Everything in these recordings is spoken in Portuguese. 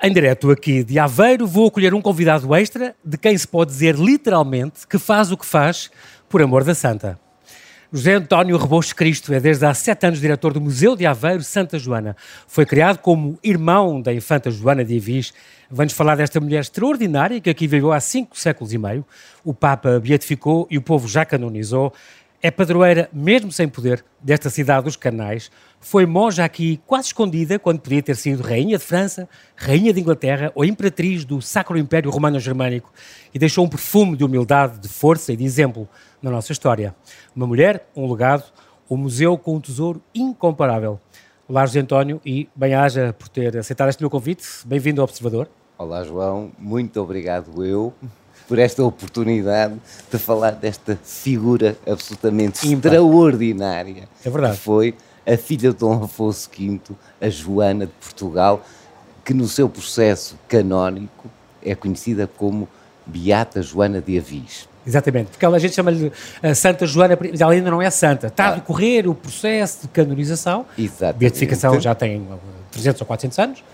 Em direto aqui de Aveiro, vou acolher um convidado extra de quem se pode dizer literalmente que faz o que faz por amor da Santa. José António Rebouços Cristo é desde há sete anos diretor do Museu de Aveiro Santa Joana. Foi criado como irmão da infanta Joana de Avis. Vamos falar desta mulher extraordinária que aqui viveu há cinco séculos e meio. O Papa beatificou e o povo já canonizou. É padroeira, mesmo sem poder, desta cidade dos canais. Foi monja aqui quase escondida quando podia ter sido rainha de França, rainha de Inglaterra ou imperatriz do Sacro Império Romano-Germânico e deixou um perfume de humildade, de força e de exemplo na nossa história. Uma mulher, um legado, um museu com um tesouro incomparável. Olá, José António, e bem-aja por ter aceitado este meu convite. Bem-vindo ao Observador. Olá, João. Muito obrigado eu por esta oportunidade de falar desta figura absolutamente Impa. extraordinária. É verdade. Que foi a filha de Dom Afonso V, a Joana de Portugal, que no seu processo canónico é conhecida como Beata Joana de Avis. Exatamente, porque a gente chama-lhe uh, Santa Joana, mas ela ainda não é santa. Está ah. a decorrer o processo de canonização. Exatamente. Beatificação já tem 300 ou 400 anos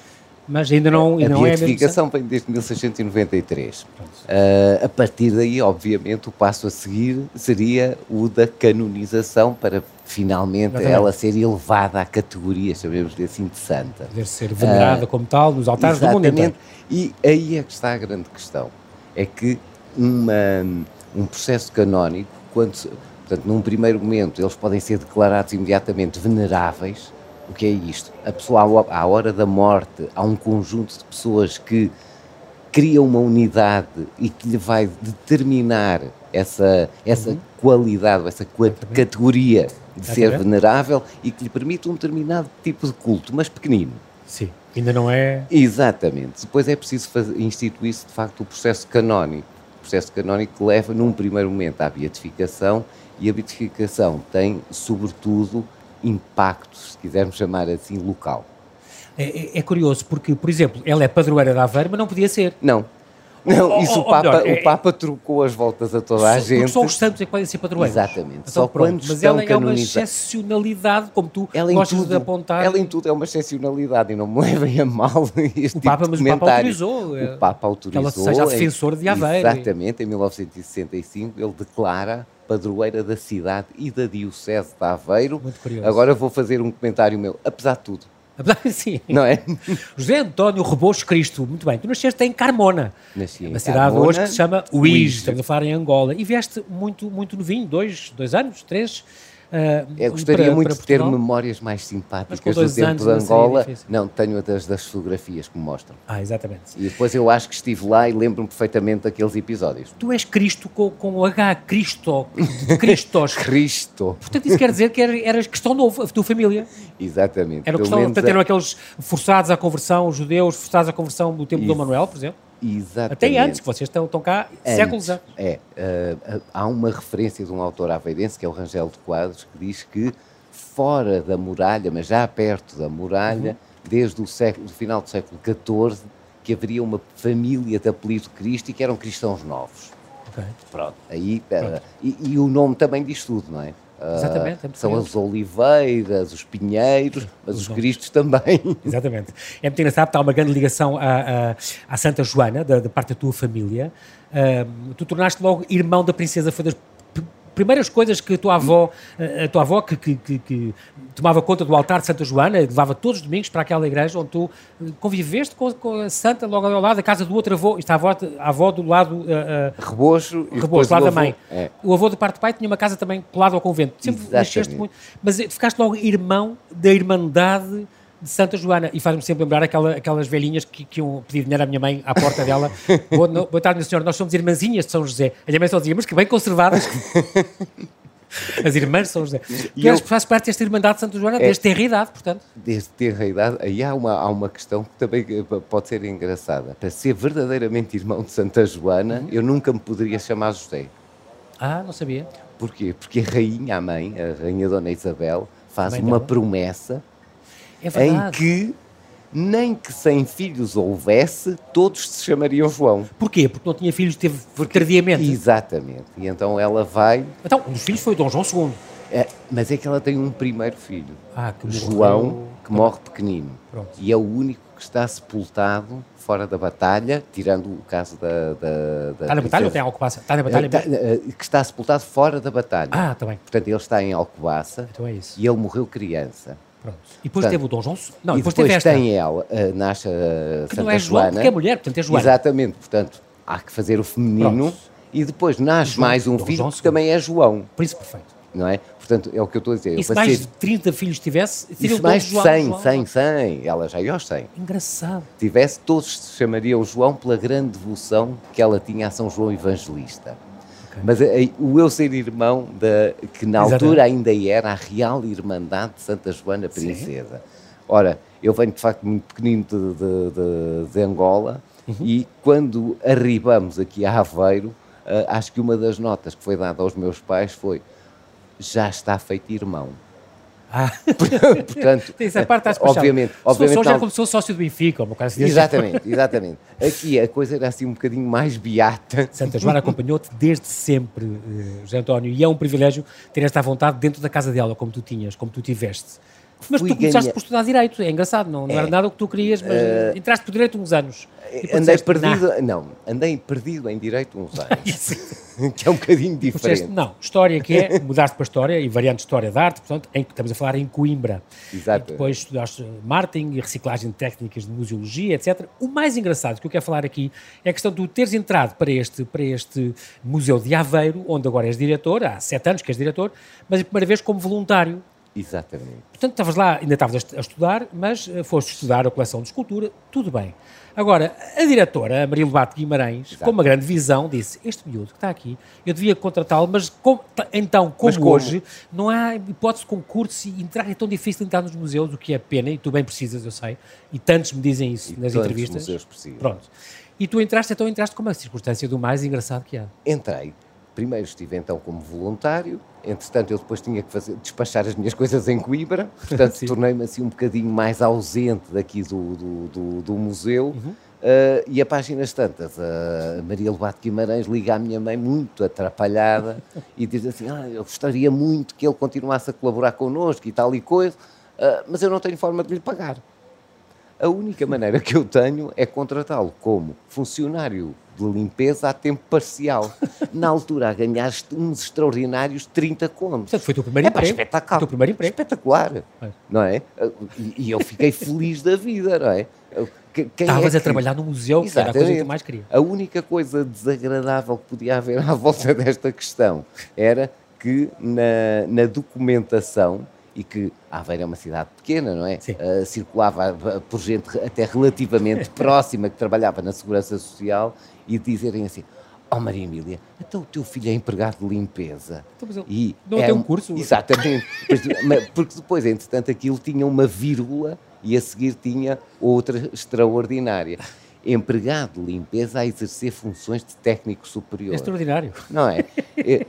mas ainda não, a não é a beatificação vem desde 1693. Uh, a partir daí, obviamente, o passo a seguir seria o da canonização para finalmente Exatamente. ela ser elevada à categoria, chamemos assim, de santa. Poder ser venerada uh, como tal nos altares do mundo inteiro. E aí é que está a grande questão. É que uma, um processo canónico, quando, portanto, num primeiro momento, eles podem ser declarados imediatamente veneráveis, o que é isto? A pessoa, à hora da morte, há um conjunto de pessoas que criam uma unidade e que lhe vai determinar essa, essa uhum. qualidade, essa categoria de ser venerável e que lhe permite um determinado tipo de culto, mas pequenino. Sim, ainda não é. Exatamente. Depois é preciso instituir-se de facto o processo canónico. O processo canónico leva, num primeiro momento, à beatificação e a beatificação tem, sobretudo, impacto, se quisermos chamar assim, local. É, é, é, curioso, porque, por exemplo, ela é padroeira de Aveiro, mas não podia ser. Não. Não, isso ou, o, Papa, melhor, é, o Papa trocou as voltas a toda a gente. Só os santos é que podem ser padroeiros. Exatamente. Então, só pronto, quando mas ela é uma excepcionalidade, como tu ela gostas tudo, de apontar. Ela em tudo é uma excepcionalidade e não me levem a mal este o Papa, tipo mas o Papa autorizou. O é, Papa autorizou. Que ela seja defensor de Aveiro. Exatamente, em 1965 ele declara padroeira da cidade e da Diocese de Aveiro. Muito curioso. Agora vou fazer um comentário meu, apesar de tudo. Sim. Não é? José António Rebouços Cristo, muito bem. Tu nasceste em Carmona, Nasci uma cidade Carmona, hoje que se chama Uís, estamos a falar em Angola. E vieste muito, muito novinho, dois, dois anos, três, Uh, eu gostaria para, muito para de ter memórias mais simpáticas do tempo de Angola. Não, tenho das, das fotografias que me mostram. Ah, exatamente. E depois eu acho que estive lá e lembro-me perfeitamente daqueles episódios. Tu és Cristo com, com o H, Cristo, Cristos. Cristo. Portanto, isso quer dizer que eras cristão novo, a tua família. Exatamente. Era questão, portanto, eram aqueles forçados à conversão, judeus forçados à conversão do tempo de Dom Manuel, por exemplo? Exatamente. Até antes, que vocês estão, estão cá antes, séculos antes. É, uh, há uma referência de um autor aveirense, que é o Rangel de Quadros, que diz que fora da muralha, mas já perto da muralha, uhum. desde o, século, o final do século XIV, que haveria uma família de apelido Cristo e que eram cristãos novos. Okay. Pronto, aí, uh, Pronto. E, e, o nome também diz tudo, não é? Exatamente. É são as oliveiras, os pinheiros, mas os, os cristos também. Exatamente. É muito engraçado porque há uma grande ligação à, à, à Santa Joana, da, da, parte da tua família. Uh, tu tornaste logo irmão da princesa, foi das primeiras coisas que a tua avó, a tua avó que, que, que, que, tomava conta do altar de Santa Joana, levava todos os domingos para aquela igreja onde tu eh, conviveste com, com a Santa logo ao lado da casa do outro avô, está a avó, a avó do lado... Uh, uh, Rebocho. E Rebocho, lado da mãe. É. O avô do parte do pai tinha uma casa também colado ao convento. Sempre nasceste muito. Mas ficaste logo irmão da Irmandade de Santa Joana. E faz-me sempre lembrar aquela, aquelas velhinhas que, que iam pedir dinheiro à minha mãe à porta dela. boa, no, boa tarde, minha senhora, nós somos irmãzinhas de São José. A minha mãe só dizia, mas que bem conservadas. As irmãs de São José. E eu, faz parte desta Irmandade de Santa Joana é, desde ter idade, portanto. Desde ter idade. Aí há uma, há uma questão que também pode ser engraçada. Para ser verdadeiramente irmão de Santa Joana, uhum. eu nunca me poderia chamar José. Ah, não sabia. Porquê? Porque a rainha, a mãe, a rainha Dona Isabel, faz uma promessa é em que nem que sem filhos houvesse, todos se chamariam João. Porquê? Porque não tinha filhos, teve Porque, tardiamente. Exatamente. E então ela vai... Então, um dos filhos foi Dom João II. É, mas é que ela tem um primeiro filho. Ah, que João, que morre pequenino. Pronto. E é o único que está sepultado fora da batalha, tirando o caso da. da, da Está na batalha ou tem Alcobaça? Está na batalha Está- mesmo? eh, que está sepultado fora da batalha. Ah, está bem. Portanto, ele está em Alcobaça Então é isso. e ele morreu criança. Pronto. E depois Portanto, teve o Dom João... Não, e depois, depois teve esta. tem ela, eh, nasce a que Santa não é João, Joana. porque é mulher, portanto é Joana. Exatamente, portanto, há que fazer o feminino. Pronto. E depois nasce João- mais um Dom filho João que também é João, Príncipe perfeito. não é? Portanto, é o que eu estou a dizer. E Eu se passei- mais de 30 filhos tivesse, seria o Dom mais de João. 100, João. 100, 100. Ela já ia aos 100. Engraçado. Tivesse, todos se chamariam João pela grande devoção que ela tinha a São João Evangelista. Mas eh, o eu ser irmão, da, que na Exatamente. altura ainda era a Real Irmandade de Santa Joana Sim. Princesa. Ora, eu venho de facto muito pequenino de, de- de- de Angola Uhum. e quando arribamos aqui a Aveiro, eh, acho que uma das notas que foi dada aos meus pais foi já está feito irmão. Ah, Portanto, tem essa parte está despachada. obviamente, fosse obviamente era não- fosse sócio do Benfica, uma coisa assim. Exatamente, exatamente. Aqui a coisa era assim um bocadinho mais beata. Santa Joana acompanhou-te desde sempre, eh, José António, e é um privilégio ter esta vontade dentro da casa dela, como tu tinhas, como tu tiveste. Mas tu começaste ganhar- por estudar Direito, é engraçado, não, não era É. nada o que tu querias, mas eh, entraste por Direito uns anos. Andei disseste, perdido, "Nah." não, andei perdido em direito uns anos, que é um bocadinho Depois disseste, diferente. não, história que é, mudaste para história e variante de história da arte, portanto, em, estamos a falar em Coimbra. Exato. E depois estudaste marketing e reciclagem de técnicas de museologia, etc. O mais engraçado que eu quero falar aqui é a questão de tu teres entrado para este, para este Museu de Aveiro, onde agora és diretor, há sete anos que és diretor, mas a primeira vez como voluntário. Exatamente. Portanto, estavas lá, ainda estavas a est- a estudar, mas eh, foste estudar a coleção de escultura, tudo bem. Agora, a diretora, a Maria Lobato Guimarães, Exato. com uma grande visão, disse, este miúdo que está aqui, eu devia contratá-lo, mas como- então, como, Mas como? hoje, não há hipótese de concurso e entrar, é tão difícil entrar nos museus, o que é pena, e tu bem precisas, eu sei, e tantos me dizem isso E nas entrevistas. museus precisam. Pronto. E tu entraste, então entraste com uma circunstância do mais engraçado que há. Entrei. Primeiro estive então como voluntário, entretanto eu depois tinha que fazer, despachar as minhas coisas em Coimbra, portanto tornei-me assim um bocadinho mais ausente daqui do, do, do- do museu. Uhum. Uh, e a páginas tantas, a Maria Lobato Guimarães liga à minha mãe muito atrapalhada e diz assim, ah, eu gostaria muito que ele continuasse a colaborar connosco e tal e coisa, uh, mas eu não tenho forma de lhe pagar. A única maneira que eu tenho é contratá-lo como funcionário de limpeza a tempo parcial. Na altura, a ganhar est- uns extraordinários 30 contos. Portanto, foi o teu primeiro É emprego. espetacular. Teu primeiro emprego. Espetacular. É. Não é? E, e eu fiquei feliz da vida, não é? É Estavas a que- trabalhar no museu, que era a coisa que mais queria. A única coisa desagradável que podia haver à volta desta questão era que na, na documentação, e que Aveiro é uma cidade pequena, não é? Ah, circulava ah, por gente até relativamente próxima que trabalhava na Segurança Social e dizerem assim: Oh Maria Emília, então o teu filho é empregado de limpeza. Então, E não é tem um curso? Exatamente. Porque depois, entretanto, aquilo tinha uma vírgula e a seguir tinha outra extraordinária. Empregado de limpeza a exercer funções de técnico É superior. extraordinário. Não é?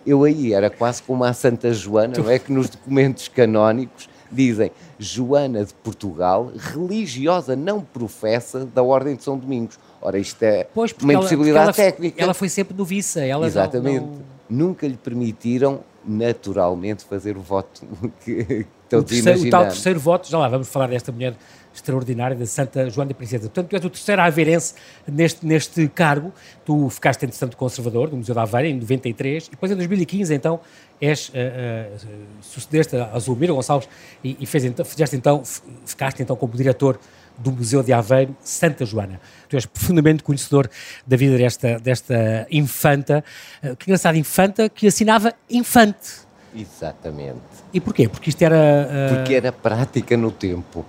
Eu- aí era quase como a Santa Joana, não é? Que nos documentos canónicos dizem Joana de Portugal, religiosa não professa da Ordem de São Domingos. Ora, isto é Pois, uma ela- impossibilidade porque ela, técnica. Ela foi sempre noviça. Ela não- Exatamente. não- Nunca lhe permitiram, naturalmente, fazer o voto que que o, todos terceiro, o tal terceiro voto, já lá vamos falar desta mulher extraordinária, da Santa Joana da Princesa. Portanto, tu és o terceiro aveirense neste, neste cargo. Tu ficaste, entretanto, conservador do Museu da Aveira em 93 e depois em 2015, então, és, uh, uh, sucedeste a Zulmira Gonçalves e, e fez, então, fizeste, então, ficaste então como diretor do Museu de Aveiro, Santa Joana. Tu és profundamente conhecedor da vida desta, desta infanta, uh, que engraçado, infanta que assinava infante. Exatamente. E porquê? Porque isto era... uh, Porque era prática no tempo.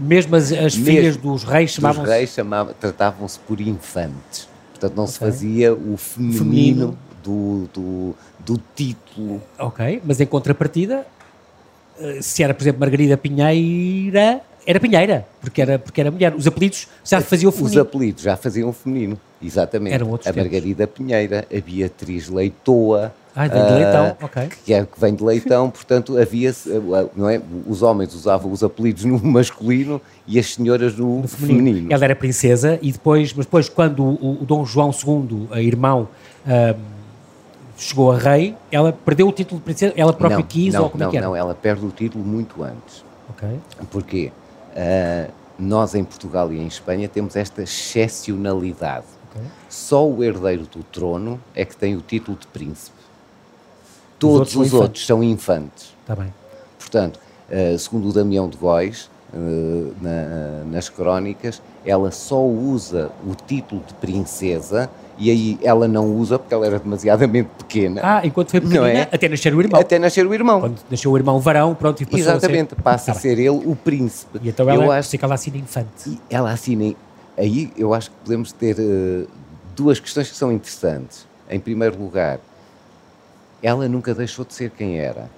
Mesmo as, as Mesmo. filhas dos reis Os chamavam-se. reis chamava- tratavam-se por infantes. Portanto, não se Ok. fazia o feminino, Feminino. Do, do, do título. Ok, mas em contrapartida, eh, se era, por exemplo, Margarida Pinheira, era Pinheira, porque era, porque era mulher. Os apelidos já faziam o Os feminino. apelidos já faziam o feminino. Exatamente. Eram outros a tempos. Margarida Pinheira, a Beatriz Leitoa. Ah, vem de Leitão, ok. que é que vem de leitão, portanto havia não é? Os homens usavam os apelidos no masculino e as senhoras no, no feminino. feminino. Ela era princesa e depois, mas depois quando o, o Dom João II, a irmão, ahm, chegou a rei, ela perdeu o título de princesa, ela própria não, quis não, ou como é não, que era? não, ela perde o título muito antes. Ok. Porquê? Uh, nós em Portugal e em Espanha temos esta excepcionalidade. Okay. Só o herdeiro do trono é que tem o título de príncipe. Todos os outros, os outros são infantes. Está bem. Portanto, uh, segundo o Damião de Góis, uh, na, nas crónicas, ela só usa o título de princesa e aí ela não usa porque ela era demasiadamente pequena. Ah, enquanto foi pequena, é? até nascer o irmão. Até nascer o irmão. Quando nasceu o irmão varão, pronto, e passou Exatamente, a ser... passa tá a ser ele o príncipe. E então ela, eu acho que ela assina infante. E ela assina, aí eu acho que podemos ter uh, duas questões que são interessantes. Em primeiro lugar, ela nunca deixou de ser quem era.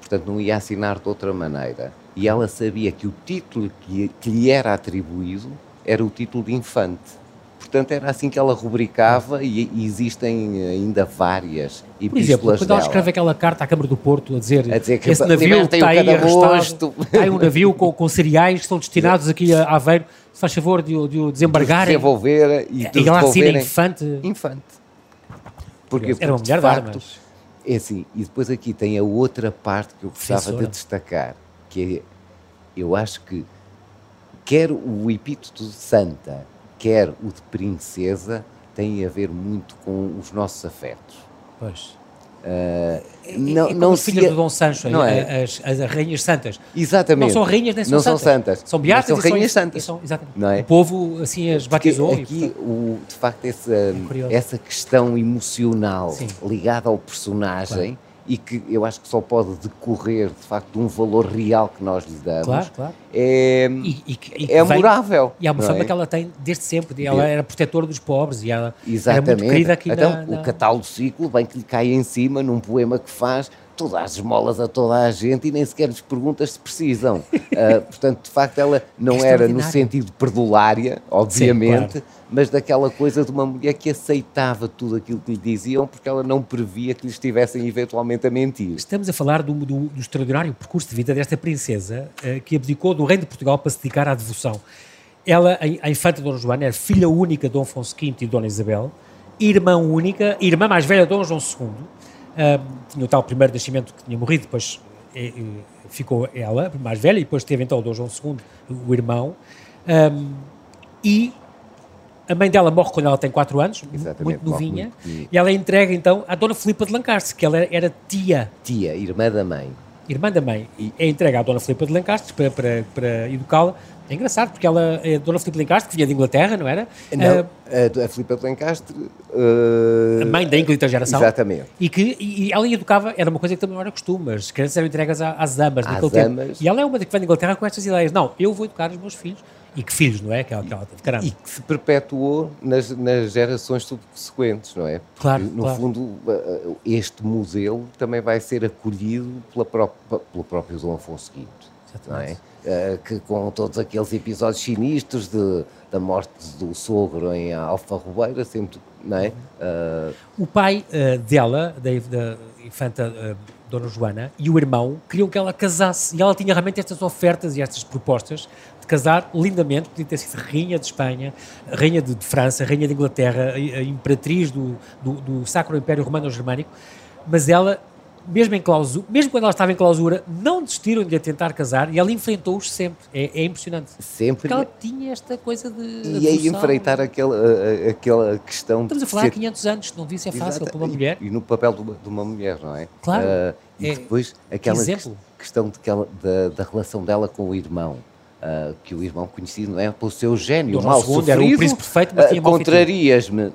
Portanto, não ia assinar de outra maneira. E ela sabia que o título que, lhe era atribuído era o título de infante Portanto, era assim que ela rubricava e, e existem ainda várias epístolas Por exemplo, quando dela. ela escreve aquela carta à Câmara do Porto a dizer, a dizer que esse navio está aí arrestado, está aí um navio com, com cereais que são destinados aqui a Aveiro, se faz favor de, o, de o desembargarem. De devolver e, de e ela assina infante. Infante. Porque, era uma mulher de, facto, de armas. É assim, e depois aqui tem a outra parte que eu gostava de destacar, que é, eu acho que quer o epíteto de santa, quer o de princesa, tem a ver muito com os nossos afetos. Pois. Uh, não, é não as filhas do Dom Sancho, não é? as, as, as, rainhas santas. Exatamente. Não são rainhas nem são não santas. São santas. São beatas são rainhas são, santas. São, exatamente. Não é? O povo assim as batizou. Porque aqui, e, o, de facto, essa, é essa questão emocional Sim. ligada ao personagem e que eu acho que só pode decorrer de facto de um valor real que nós lhe damos, claro, claro. é, e, e, e é amorável. E há uma fama é? que ela tem desde sempre, ela era protetora dos pobres e ela Exatamente. era muito querida aqui então, na, na... o catálogo ciclo bem que lhe cai em cima num poema que faz todas as esmolas a toda a gente e nem sequer lhes perguntas se precisam. uh, portanto, de facto, ela não era no sentido perdulária, obviamente, Sim, claro. mas daquela coisa de uma mulher que aceitava tudo aquilo que lhe diziam porque ela não previa que lhe estivessem eventualmente a mentir. Estamos a falar do, do, do extraordinário percurso de vida desta princesa uh, que abdicou do reino de Portugal para se dedicar à devoção. Ela, a infanta Dona Joana, era filha única de Dom Afonso V e Dona Isabel, irmã única, irmã mais velha de Dom João II, tinha o tal primeiro nascimento que tinha morrido, depois é, é, ficou ela, mais velha, e depois teve então o Dom João II, o irmão. Um, e a mãe dela morre quando ela tem 4 anos, Exatamente, muito novinha, muito... e ela entrega então à Dona Filipa de Lancaster, que ela era tia. Tia, irmã da mãe. Irmã da mãe. E é entregue à Dona Filipa de Lancaster para, para, para educá-la. É engraçado, porque ela é Dona Filipe Lencastre, que vinha de Inglaterra, não era? Não, uh, a Filipe de Lencastre... Uh, a mãe da Inglaterra geração. Exatamente. E que e, e ela educava, era uma coisa que também não era costume, as crianças eram entregas às às damas. Tempo. E ela é uma que vem de Inglaterra com estas ideias. Não, eu vou educar os meus filhos. E que filhos, não é? Que ela, que ela caramba. E que se perpetuou nas, nas gerações subsequentes, não é? Claro, No claro. fundo, eh, este museu também vai ser acolhido pela própria, pelo próprio Dom Afonso V, não é? Uh, que com todos aqueles episódios sinistros de, da morte do sogro em Alfa Rubeira, sempre, não é? Uh... O pai uh, dela, da, da infanta Dona Joana, e o irmão queriam que ela casasse, e ela tinha realmente estas ofertas e estas propostas de casar lindamente, podia ter sido rainha de Espanha, rainha de, de França, rainha de Inglaterra, a imperatriz do, do, do Sacro Império Romano-Germânico, mas ela mesmo em clausura, mesmo quando ela estava em clausura, não desistiram de a tentar casar e ela enfrentou-os sempre. É, é, impressionante. Sempre. Porque ela tinha esta coisa de. E aí enfrentar aquela, aquela questão. Estamos a falar há 500 anos, não vi se é fácil Exato. para uma mulher. E, no papel de uma, de uma mulher, não é? Claro. Uh, e é, depois aquela questão de que ela, da, da relação dela com o irmão. Uh, que o irmão conhecido não é pelo seu gênio mal sofrido, era o príncipe perfeito, mas tinha uh, contrarias-me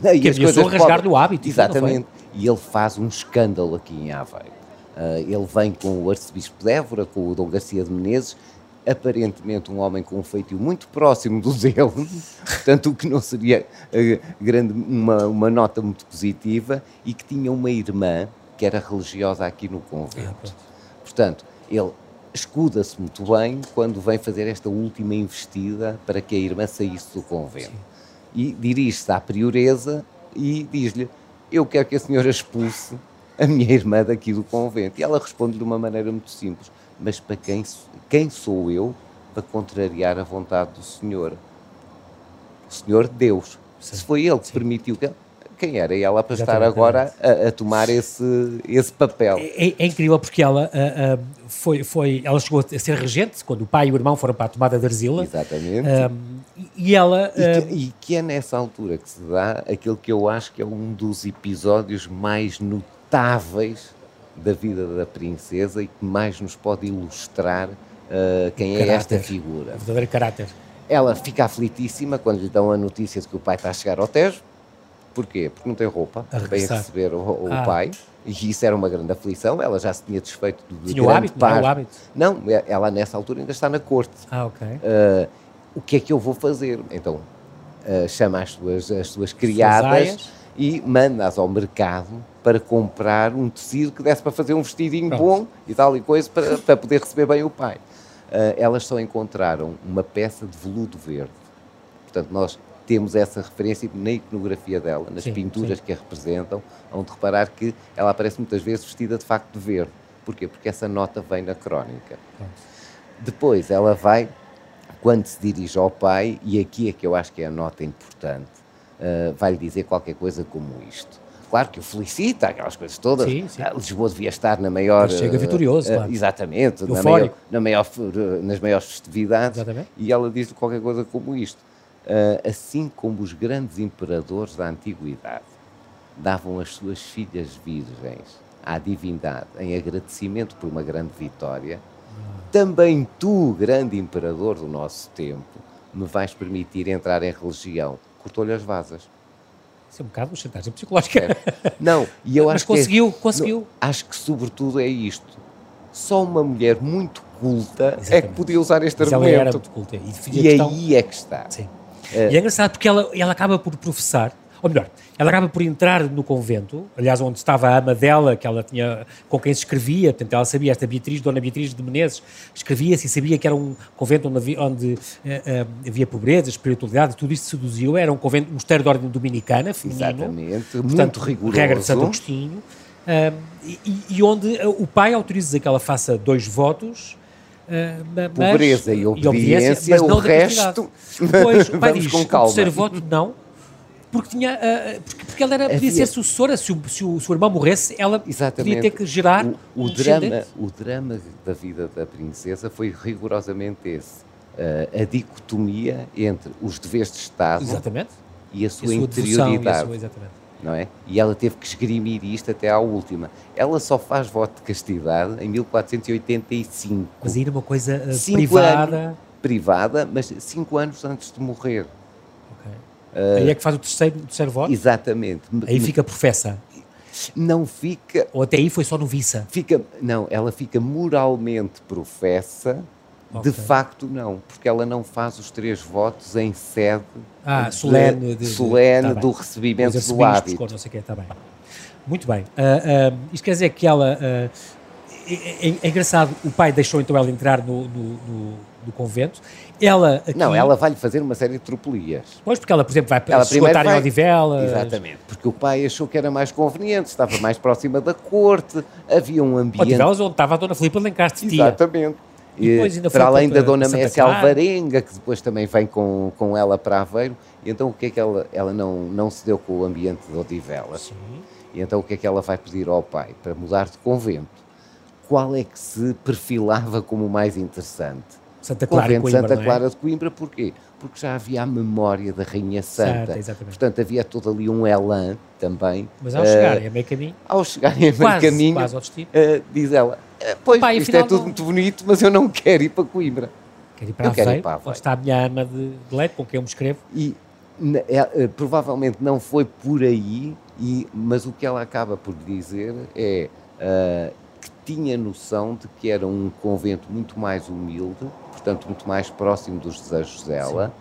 que ameaçou rasgar-lhe o hábito exatamente e ele faz um escândalo aqui em Aveiro. Uh, ele vem com o arcebispo de Évora, com o Dom Garcia de Menezes, aparentemente um homem com um feitio muito próximo do dele, portanto o que não seria uh, grande, uma, uma nota muito positiva, e que tinha uma irmã que era religiosa aqui no convento. Portanto, ele escuda-se muito bem quando vem fazer esta última investida para que a irmã saísse do convento. Sim. E dirige-se à prioresa e diz-lhe eu quero que a senhora expulse a minha irmã daqui do convento. E ela responde de uma maneira muito simples, mas para quem, quem sou eu para contrariar a vontade do Senhor? O Senhor Deus. Se foi Ele que permitiu que quem era ela para estar agora a, a, tomar esse, esse papel. É, é, é incrível porque ela uh, uh, foi, foi, ela chegou a ser regente quando o pai e o irmão foram para a tomada de Arzila. Exatamente. E ela... E que, e que é nessa altura que se dá aquilo que eu acho que é um dos episódios mais notáveis da vida da princesa e que mais nos pode ilustrar uh, quem é esta figura. O verdadeiro caráter. Ela fica aflitíssima quando lhe dão a notícia de que o pai está a chegar ao Tejo. Porquê? Porque não tem roupa para receber o, o ah. pai. E isso era uma grande aflição. Ela já se tinha desfeito do Tinha o hábito, não, é o hábito? Não, ela nessa altura ainda está na corte. Ah, ok. Uh, o que é que eu vou fazer? Então, uh, chama as suas, as suas criadas e manda-as ao mercado para comprar um tecido que desse para fazer um vestidinho Pronto. bom e tal e coisa para, para poder receber bem o pai. Uh, elas só encontraram uma peça de veludo verde. Portanto, nós temos essa referência na iconografia dela, nas sim, pinturas sim. que a representam, onde reparar que ela aparece muitas vezes vestida de facto de verde. Porquê? Porque essa nota vem na crónica. Depois ela vai, quando se dirige ao pai, e aqui é que eu acho que é a nota importante, uh, vai-lhe dizer qualquer coisa como isto claro que o felicita, aquelas coisas todas. Sim, sim. Ah, Lisboa devia estar na maior. Chega vitorioso, uh, claro. Exatamente, na maior, na maior, nas maiores festividades. Exatamente. E ela diz qualquer coisa como isto. Uh, assim como os grandes imperadores da antiguidade davam as suas filhas virgens à divindade em agradecimento por uma grande vitória, também tu, grande imperador do nosso tempo, me vais permitir entrar em religião. Cortou-lhe as vasas. Isso é um bocado uma chantagem psicológica. É. Não, e eu Mas acho conseguiu, que é, conseguiu. Não, acho que sobretudo é isto. Só uma mulher muito culta Exatamente. é que podia usar este Mas argumento. Ela era muito culta. E, e aí é que está. Sim. É. E é engraçado porque ela, ela acaba por professar ou melhor, ela acaba por entrar no convento, aliás, onde estava a ama dela, que ela tinha, com quem se escrevia, portanto, ela sabia, esta Beatriz, Dona Beatriz de Menezes, escrevia-se e sabia que era um convento onde havia, onde, uh, uh, havia pobreza, espiritualidade, tudo isso seduziu, era um convento, um mosteiro de ordem dominicana, feminino. Exatamente, portanto, muito rigoroso. Regra de Santo Agostinho, uh, e, e, onde o pai autoriza que ela faça dois votos, Uh, mas, Pobreza e obediência, e obediência mas não o resto. Depois, o pai diz: com calma. o terceiro voto, não, porque tinha uh, porque, porque ela era, podia ser sucessora, se o, se, o, se o irmão morresse, ela Exatamente. podia ter que gerar o, o um drama O drama da vida da princesa foi rigorosamente esse. Uh, a dicotomia entre os deveres de Estado exatamente. e a sua, a sua interioridade. A sua, não é? E ela teve que esgrimir isto até à última. Ela só faz voto de castidade em 1485. Mas ainda uma coisa uh, privada. Anos, privada, mas cinco anos antes de morrer. Uh, Aí é que faz o terceiro, o terceiro voto? Exatamente. Aí fica professa. Não fica. Ou até aí foi só noviça? Fica, não, ela fica moralmente professa. Okay. De facto, não, porque ela não faz os três votos em sede ah, solene, de, solene de, tá do recebimento do hábito. Não sei que, tá bem. Muito bem. Uh, uh, isto quer dizer que ela. Uh, é, é, é, engraçado, o pai deixou então ela entrar no, no, no, no convento ela aqui... Não, ela vai-lhe fazer uma série de tropelias. Pois, porque ela, por exemplo, vai ela esgotar vai... em Odivelas. Exatamente, porque o pai achou que era mais conveniente, estava mais próxima da corte, havia um ambiente... Odivelas onde estava a Dona Filipa de Lencastre, Exatamente. E depois ainda para além da Dona Messi Alvarenga, que depois também vem com, com ela para Aveiro, e então o que é que ela, ela não, não se deu com o ambiente de Odivelas? Sim. E então o que é que ela vai pedir ao pai? Para mudar de convento. Qual é que se perfilava como o mais interessante? Santa Clara convento de Santa é? Clara de Coimbra, porquê? Porque já havia a memória da Rainha Santa. Santa Portanto, havia todo ali um elan também. Mas ao uh, chegarem a meio caminho. Ao chegarem a meio quase, caminho, quase ao destino. Uh, diz ela: uh, Pois, Pai, isto é tudo não... muito bonito, mas eu não quero ir para Coimbra. Quero ir para, eu Aveiro, quero ir para Aveiro. Onde está a minha ama de, de leite, com quem eu me escrevo. E é, provavelmente não foi por aí, e, mas o que ela acaba por dizer é tinha noção de que era um convento muito mais humilde portanto, muito mais próximo dos desejos dela. Sim.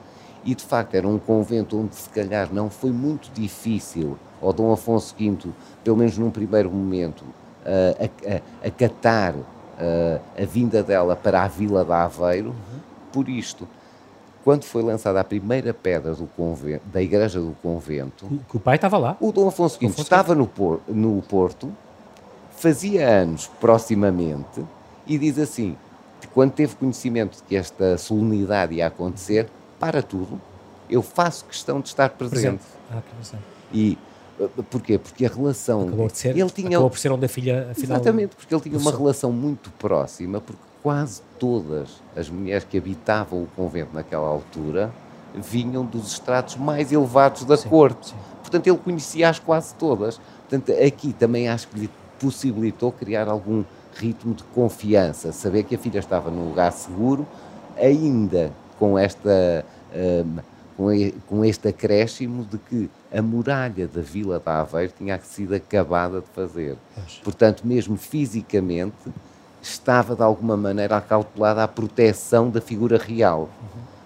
E de facto era um convento onde, se calhar, não foi muito difícil ao Dom Afonso V, pelo menos num primeiro momento, uh, acatar uh, a vinda dela para a Vila de Aveiro. Uhum. Por isto, quando foi lançada a primeira pedra convento, da igreja do convento. Que o pai estava lá? O Dom Afonso V estava no, por, no Porto, fazia anos proximamente, e diz assim: quando teve conhecimento de que esta solenidade ia acontecer, para tudo, eu faço questão de estar presente. presente. Ah, e Porquê? Porque a relação. Acabou de ser. Ele tinha, acabou por ser onde a filha, afinal. Exatamente, porque ele tinha uma relação muito próxima, porque quase todas as mulheres que habitavam o convento naquela altura vinham dos estratos mais elevados da Sim, corte. sim. Portanto, ele conhecia-as quase todas. Portanto, aqui também acho que lhe possibilitou criar algum ritmo de confiança, saber que a filha estava num lugar seguro, ainda com esta. hum, com, este acréscimo de que a muralha da Vila de Aveiro tinha sido acabada de fazer. Portanto, mesmo fisicamente, estava de alguma maneira acautelada à proteção da figura real.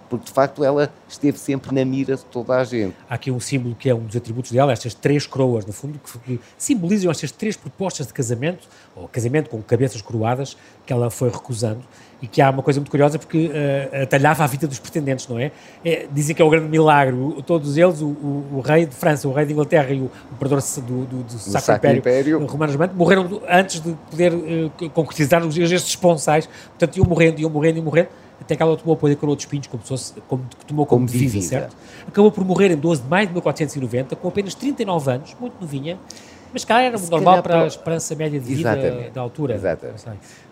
Porque de facto ela esteve sempre na mira de toda a gente. Há aqui um símbolo que é um dos atributos dela, estas três coroas, no fundo, que, simbolizam estas três propostas de casamento, ou casamento com cabeças coroadas, que ela foi recusando, e que há uma coisa muito curiosa porque eh, atalhava a vida dos pretendentes, não é? É, Dizem que é o grande milagre, o- todos eles, o, o- o rei de França, o rei de Inglaterra e o, imperador do, do, do Sacro, Sacro Império, Império. o Romano morreram antes de poder eh, concretizar os estes esponsais, portanto iam morrendo, iam morrendo, iam morrendo, até que ela tomou apoio da coroa de espinhos, como, fosse- como tomou como, Como devida, devida. certo? Acabou por morrer em 12 de maio de 1490, com apenas 39 anos, muito novinha, mas cá era Se normal para a esperança média de vida Exatamente. da altura. Exatamente.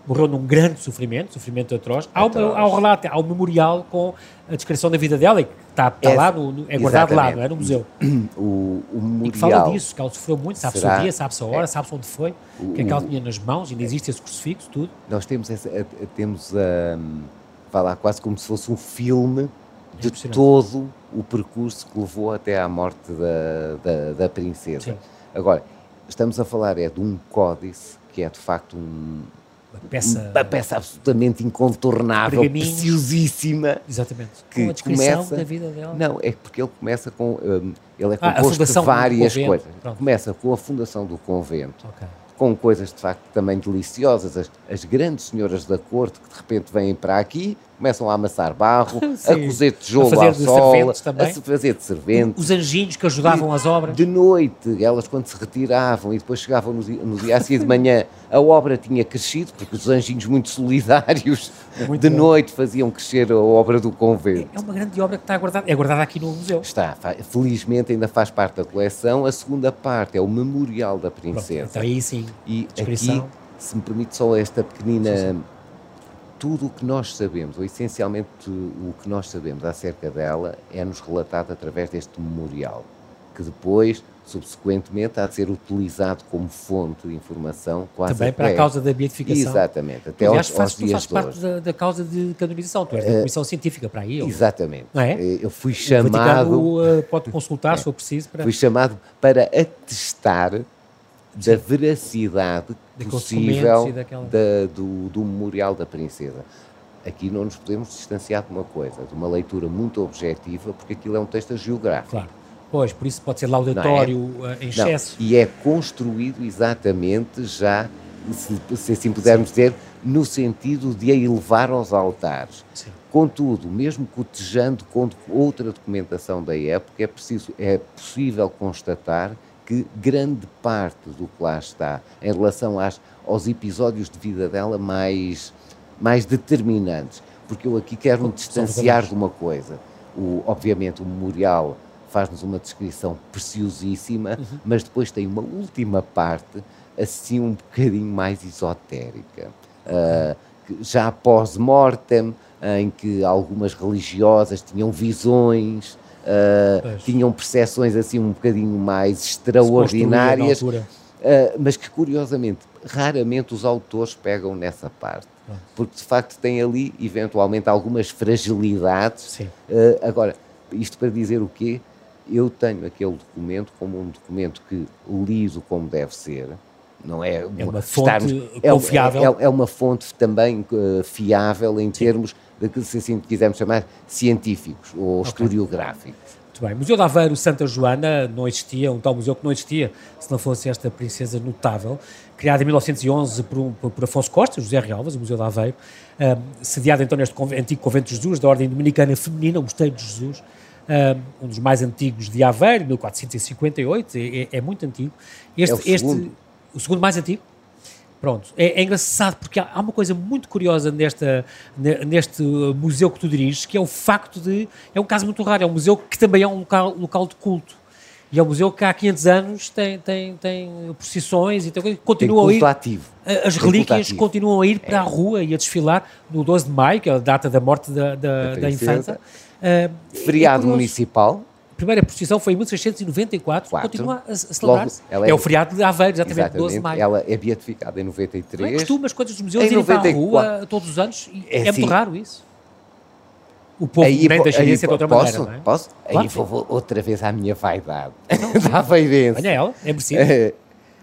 Morreu num grande sofrimento, sofrimento atroz. Há, uma, há um relato, há um memorial com a descrição da vida dela, que está, está lá, no, no- é guardado lá, exatamente. não é? No museu. O, o E que fala memorial. disso, que ela sofreu muito, sabe-se o dia, sabe-se a hora, sabe-se onde foi, o que é que ela tinha nas mãos, ainda existe esse crucifixo, tudo. Nós temos, essa, a- a- temos a, falar quase como se fosse um filme de impressionante. todo o percurso que levou até à morte da, da, da princesa. Sim. Agora, estamos a falar é de um códice que é de facto um, Uma peça. uma peça absolutamente incontornável, preciosíssima. Exatamente. que com a descrição começa- da vida dela. Não, é porque ele começa com. hum, ele é Ah, composto fundação de várias coisas. pronto. Começa com a fundação do convento, Ok. Com coisas de facto também deliciosas. As, as grandes senhoras da corte que de repente vêm para aqui, começam a amassar barro, a Sim. cozer tijolo A fazer ao de sol, também. a se fazer de serventes. Os anjinhos que ajudavam as obras. De noite, elas quando se retiravam e depois chegavam no dia, no dia a seguir de manhã, a obra tinha crescido, porque os anjinhos muito solidários Muito de bom. noite faziam crescer a obra do convento. É uma grande obra que está guardada. É guardada aqui no museu. Está, felizmente ainda faz parte da coleção. A segunda parte é o Memorial da Pronto, Princesa. então aí sim. e descrição. aqui, se me permite só esta pequenina. Tudo o que nós sabemos, ou essencialmente o que nós sabemos acerca dela, é-nos relatado através deste memorial, que depois, subsequentemente, há de ser utilizado como fonte de informação quase Também para a causa da beatificação. Exatamente, até Aliás, aos, faz, aos dias de parte da, da causa de canonização. Tu és da comissão científica para aí. Exatamente. Não é? Eu fui O chamado. Vaticano uh, pode consultar, se for preciso, para. Fui chamado para atestar da veracidade Daqueles possível daquela- da- do, do Memorial da Princesa. Aqui não nos podemos distanciar de uma coisa, de uma leitura muito objetiva, porque aquilo é um texto geográfico. Claro. Pois, por isso pode ser laudatório uh, em Não, excesso. e é construído exatamente já, se, se assim pudermos dizer, no sentido de a elevar aos altares. Sim. Contudo, mesmo cotejando com outra documentação da época, é, preciso, é possível constatar que grande parte do que lá está, em relação às, aos episódios de vida dela mais, mais determinantes, porque eu aqui quero me distanciar de uma coisa. O, obviamente, o memorial faz-nos uma descrição preciosíssima, Uhum. mas depois tem uma última parte, assim um bocadinho mais esotérica. Que já pós-mortem, em que algumas religiosas tinham visões, ah, Pois. tinham percepções assim um bocadinho mais extraordinárias, ah, mas que curiosamente, raramente os autores pegam nessa parte. Pronto. Porque de facto tem ali, eventualmente, algumas fragilidades. Ah, agora, isto para dizer o quê? Eu tenho aquele documento como um documento que lido como deve ser, não é? É uma estarmos- fonte é- confiável. É, é uma fonte também eh, fiável em termos de que, se assim quisermos chamar, científicos ou historiográficos. Muito bem. Museu de Aveiro Santa Joana não existia, um tal museu que não existia se não fosse esta princesa notável, criada em 1911 por, um- por Afonso Costa, José Realvas, o Museu de Aveiro, ahm, sediado então neste antigo convento de Jesus, da Ordem Dominicana Feminina, o Mosteiro de Jesus, ahm, um dos mais antigos de Aveiro, 1458, é, é- é muito antigo. Este, É o este- segundo. O segundo mais antigo? Pronto, é, é engraçado porque há, há uma coisa muito curiosa nesta, ne- neste museu que tu diriges, que é o facto de. É um caso muito raro, é um museu que também é um local, local de culto. E é um museu que há 500 anos tem, tem, tem procissões e tem, continua tem a ir. Ativo. As relíquias continuam a ir para é. a rua e a desfilar no 12 de maio, que é a data da morte da, da, da, da infanta. Uh, Feriado municipal primeira procissão foi em 1694, Quatro. continua a, a celebrar-se. É, é, o feriado de Aveiro, exatamente, exatamente, 12 de maio. Ela é beatificada em 93. Não é costume as coisas dos museus irem para a rua todos os anos, é, é assim, muito raro isso. O povo aí, nem deixa de ser de outra posso, maneira, não é? Posso? Claro aí vou outra vez à minha vaidade, da aveirense. Olha ela, é merecido.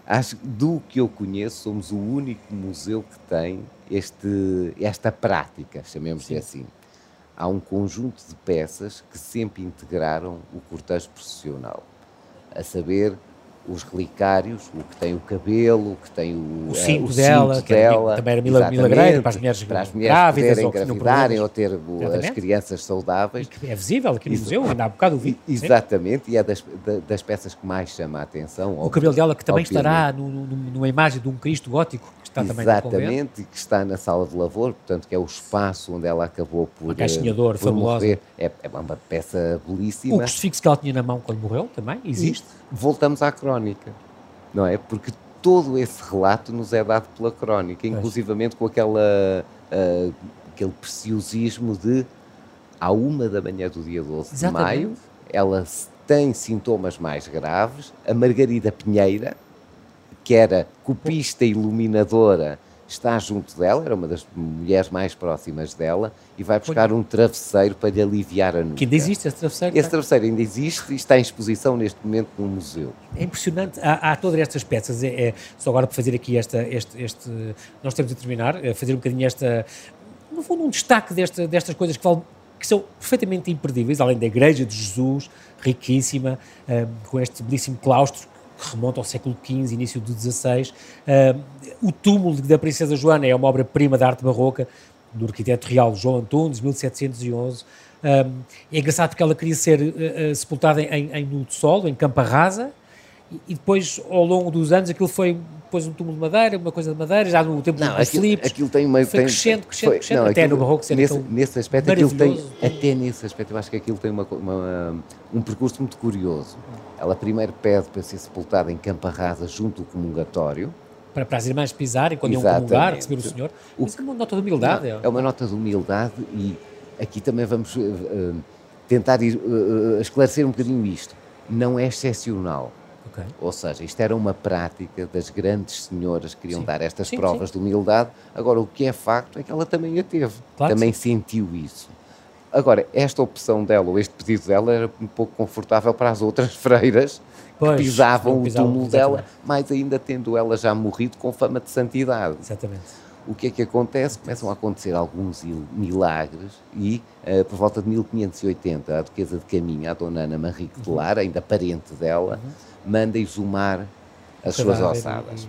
acho que do que eu conheço, somos o único museu que tem este, esta prática, chamemos-lhe assim há um conjunto de peças que sempre integraram o cortejo processional, a saber os relicários, o que tem o cabelo, o que tem o, o cinto, uh, o dela, cinto dela, era, também era milagreira para as mulheres, para as mulheres grávidas poderem engravidarem ou ter exatamente. as crianças saudáveis. E que é visível aqui no museu, ainda há bocado o vi. Exatamente, e é das, das peças que mais chama a atenção. O cabelo dela que também estará no, no, numa imagem de um Cristo gótico está também Exatamente, e que está na sala de lavor, portanto, que é o espaço onde ela acabou por, uma caixinha fabulosa. morrer. É, é uma peça belíssima. O crucifixo que ela tinha na mão quando morreu também existe. E voltamos à crónica, não é? Porque todo esse relato nos é dado pela crónica, inclusivamente com aquela, uh, aquele preciosismo de à uma da manhã do dia 12 Exatamente. de maio, ela tem sintomas mais graves, a Margarida Pinheira, que era copista e iluminadora, está junto dela, era uma das mulheres mais próximas dela, e vai buscar um travesseiro para lhe aliviar a nuca. Que ainda existe esse travesseiro? Esse travesseiro ainda existe e está em exposição neste momento no museu. É impressionante, há, há todas estas peças, é, é, só agora para fazer aqui esta, este, este, nós temos de terminar, é fazer um bocadinho esta, no fundo um destaque desta, destas coisas que, falam, que são perfeitamente imperdíveis, além da Igreja de Jesus, riquíssima, um, com este belíssimo claustro, que remonta ao século XV, início do XVI. Uh, o túmulo da Princesa Joana é uma obra-prima da arte barroca do arquiteto real João Antunes, 1711. Uh, é engraçado porque ela queria ser uh, sepultada em, em, no solo, em Campa Rasa, e, depois, ao longo dos anos, aquilo foi depois um túmulo de madeira, uma coisa de madeira, já no tempo não, dos aquilo, Filipes. Aquilo tem uma... Foi tem, crescendo, crescendo, foi, crescendo, não, até aquilo, no barroco ser nesse, nesse aspecto, aquilo tem, até nesse aspecto, eu acho que aquilo tem uma, uma, um percurso muito curioso. Ela primeiro pede para ser sepultada em Campa Rasa junto ao comungatório. Para, para as irmãs pisarem quando Exatamente. iam comungar, receber o Senhor. O, Isso é uma nota de humildade. Não, é uma nota de humildade e aqui também vamos uh, tentar ir, uh, esclarecer um bocadinho isto. Não é excepcional. Okay. Ou seja, isto era uma prática das grandes senhoras que queriam sim. dar estas sim, provas sim. de humildade. Agora, o que é facto é que ela também a teve. Claro também sentiu isso. Agora, esta opção dela, ou este pedido dela, era um pouco confortável para as outras freiras pois, que pisavam o túmulo dela, mais ainda tendo ela já morrido com fama de santidade. Exatamente. O que é que acontece? Começam a acontecer alguns milagres e, uh, por volta de 1580, a duquesa de Caminha, a dona Ana Manrique de uhum. Lara, ainda parente dela, uhum. Manda exumar as suas ossadas.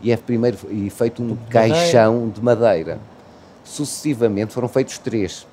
E é primeiro e feito um caixão de madeira. Sucessivamente foram feitos três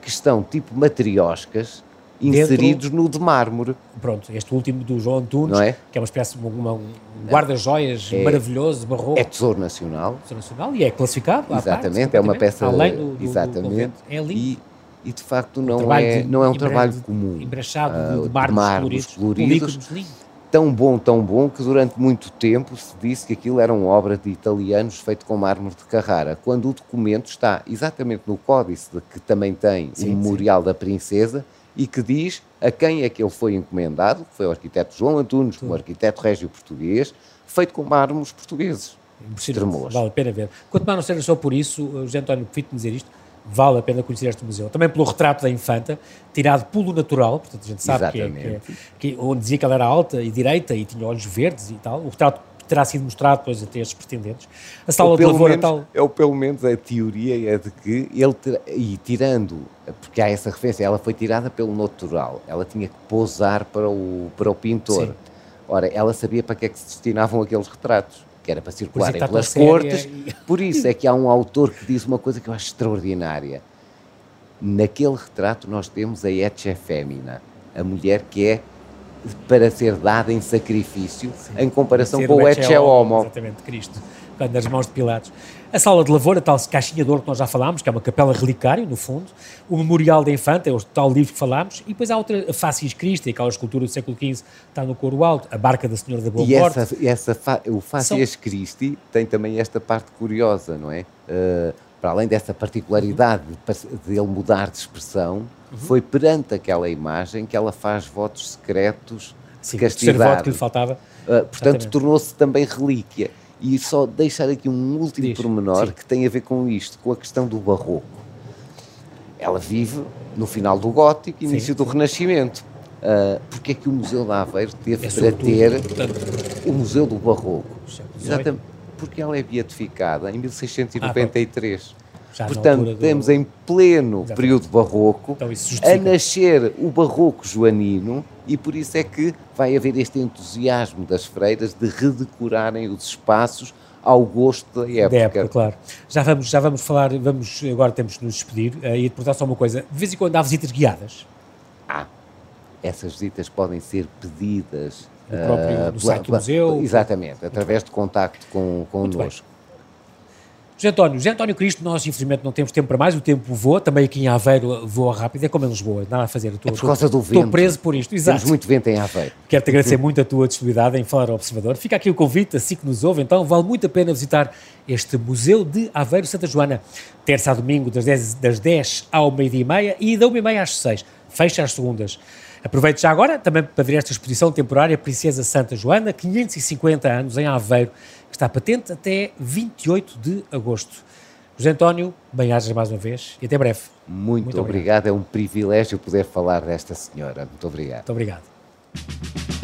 que estão tipo matrioscas inseridos Dentro, no de mármore. Pronto, este último do João Antunes, é? que é uma espécie de um guarda-joias é, maravilhoso, barroco. É tesouro nacional. Tesouro nacional e é classificado. Exatamente, parte, é uma peça. Além do, do exatamente. Do, é lindo. E, e de facto não, é, não é um trabalho comum. Embrachado uh, de, de mármores coloridos. coloridos tão bom, tão bom, que durante muito tempo se disse que aquilo era uma obra de italianos feito com mármore de Carrara, quando o documento está exatamente no códice de que também tem sim, o memorial sim. da princesa e que diz a quem é que ele foi encomendado, que foi o arquiteto João Antunes, um arquiteto régio português, feito com mármores portugueses. Extremoso. Vale a pena ver. Quanto mais não seja só por isso, o José António Pito dizer isto, vale a pena conhecer este museu. Também pelo retrato da infanta, tirado pelo natural, portanto a gente sabe que, é, que, é, que, onde dizia que ela era alta e direita e tinha olhos verdes e tal. O retrato terá sido mostrado depois a estes pretendentes. A sala de lavoura tal... É, ou pelo menos a teoria é de que ele, e tirando, porque há essa referência, ela foi tirada pelo natural, ela tinha que pousar para o, para o pintor. Sim. Ora, ela sabia para que é que se destinavam aqueles retratos que era para circularem pelas cortes. E... Por isso é que há um autor que diz uma coisa que eu acho extraordinária. Naquele retrato nós temos a Etche Fémina, a mulher que é para ser dada em sacrifício Sim. em comparação com o Ecce Homo. Exatamente, Cristo, nas mãos de Pilatos. A sala de lavoura, a tal caixinha de ouro que nós já falámos, que é uma capela relicária, no fundo, o memorial da infanta, é o tal livro que falámos, e depois há outra, a Facies Christi, aquela escultura do século XV, está no coro alto, a barca da Senhora da Boa e Morte. Essa, essa o Facies São... Christi tem também esta parte curiosa, não é? Uh, para além dessa particularidade uhum. de, de ele mudar de expressão, uhum. foi perante aquela imagem que ela faz votos secretos Sim, de castidade. O voto que lhe faltava. Uh, portanto, tornou-se também relíquia. E só deixar aqui um último Diz, pormenor sim. que tem a ver com isto, com a questão do barroco. Ela vive no final do gótico, início sim. do renascimento. Uh, porque é que o Museu de Aveiro teve é para ter o Museu do Barroco? Exatamente, porque ela é beatificada em 1693. Ah, já Portanto, do... temos em pleno Exatamente. período barroco então, a nascer o barroco joanino e por isso é que vai haver este entusiasmo das freiras de redecorarem os espaços ao gosto da época. Da época, claro. Já vamos, já vamos falar, vamos, agora temos de nos despedir uh, e de perguntar só uma coisa. De vez em quando há visitas guiadas? Ah, essas visitas podem ser pedidas no próprio uh, no site do museu? Exatamente, através de contacto com, connosco. José António, José António Cristo, nós infelizmente não temos tempo para mais, o tempo voa, também aqui em Aveiro voa rápido, é como em Lisboa, nada a fazer. Estou, é por causa do vento. Estou preso por isto, exato. Temos muito vento em Aveiro. Quero-te agradecer muito a tua disponibilidade em falar ao Observador. Fica aqui o convite, assim que nos ouve, então vale muito a pena visitar este Museu de Aveiro Santa Joana, terça a domingo, das 10, das 10 ao meio-dia e meia e da 1 e meia às 6, fecha às segundas. Aproveite já agora também para ver esta exposição temporária Princesa Santa Joana, 550 anos em Aveiro, está patente até 28 de agosto. José António, bem-ajas mais uma vez e até breve. Muito, Muito obrigado. obrigado, é um privilégio poder falar desta senhora. Muito obrigado. Muito obrigado.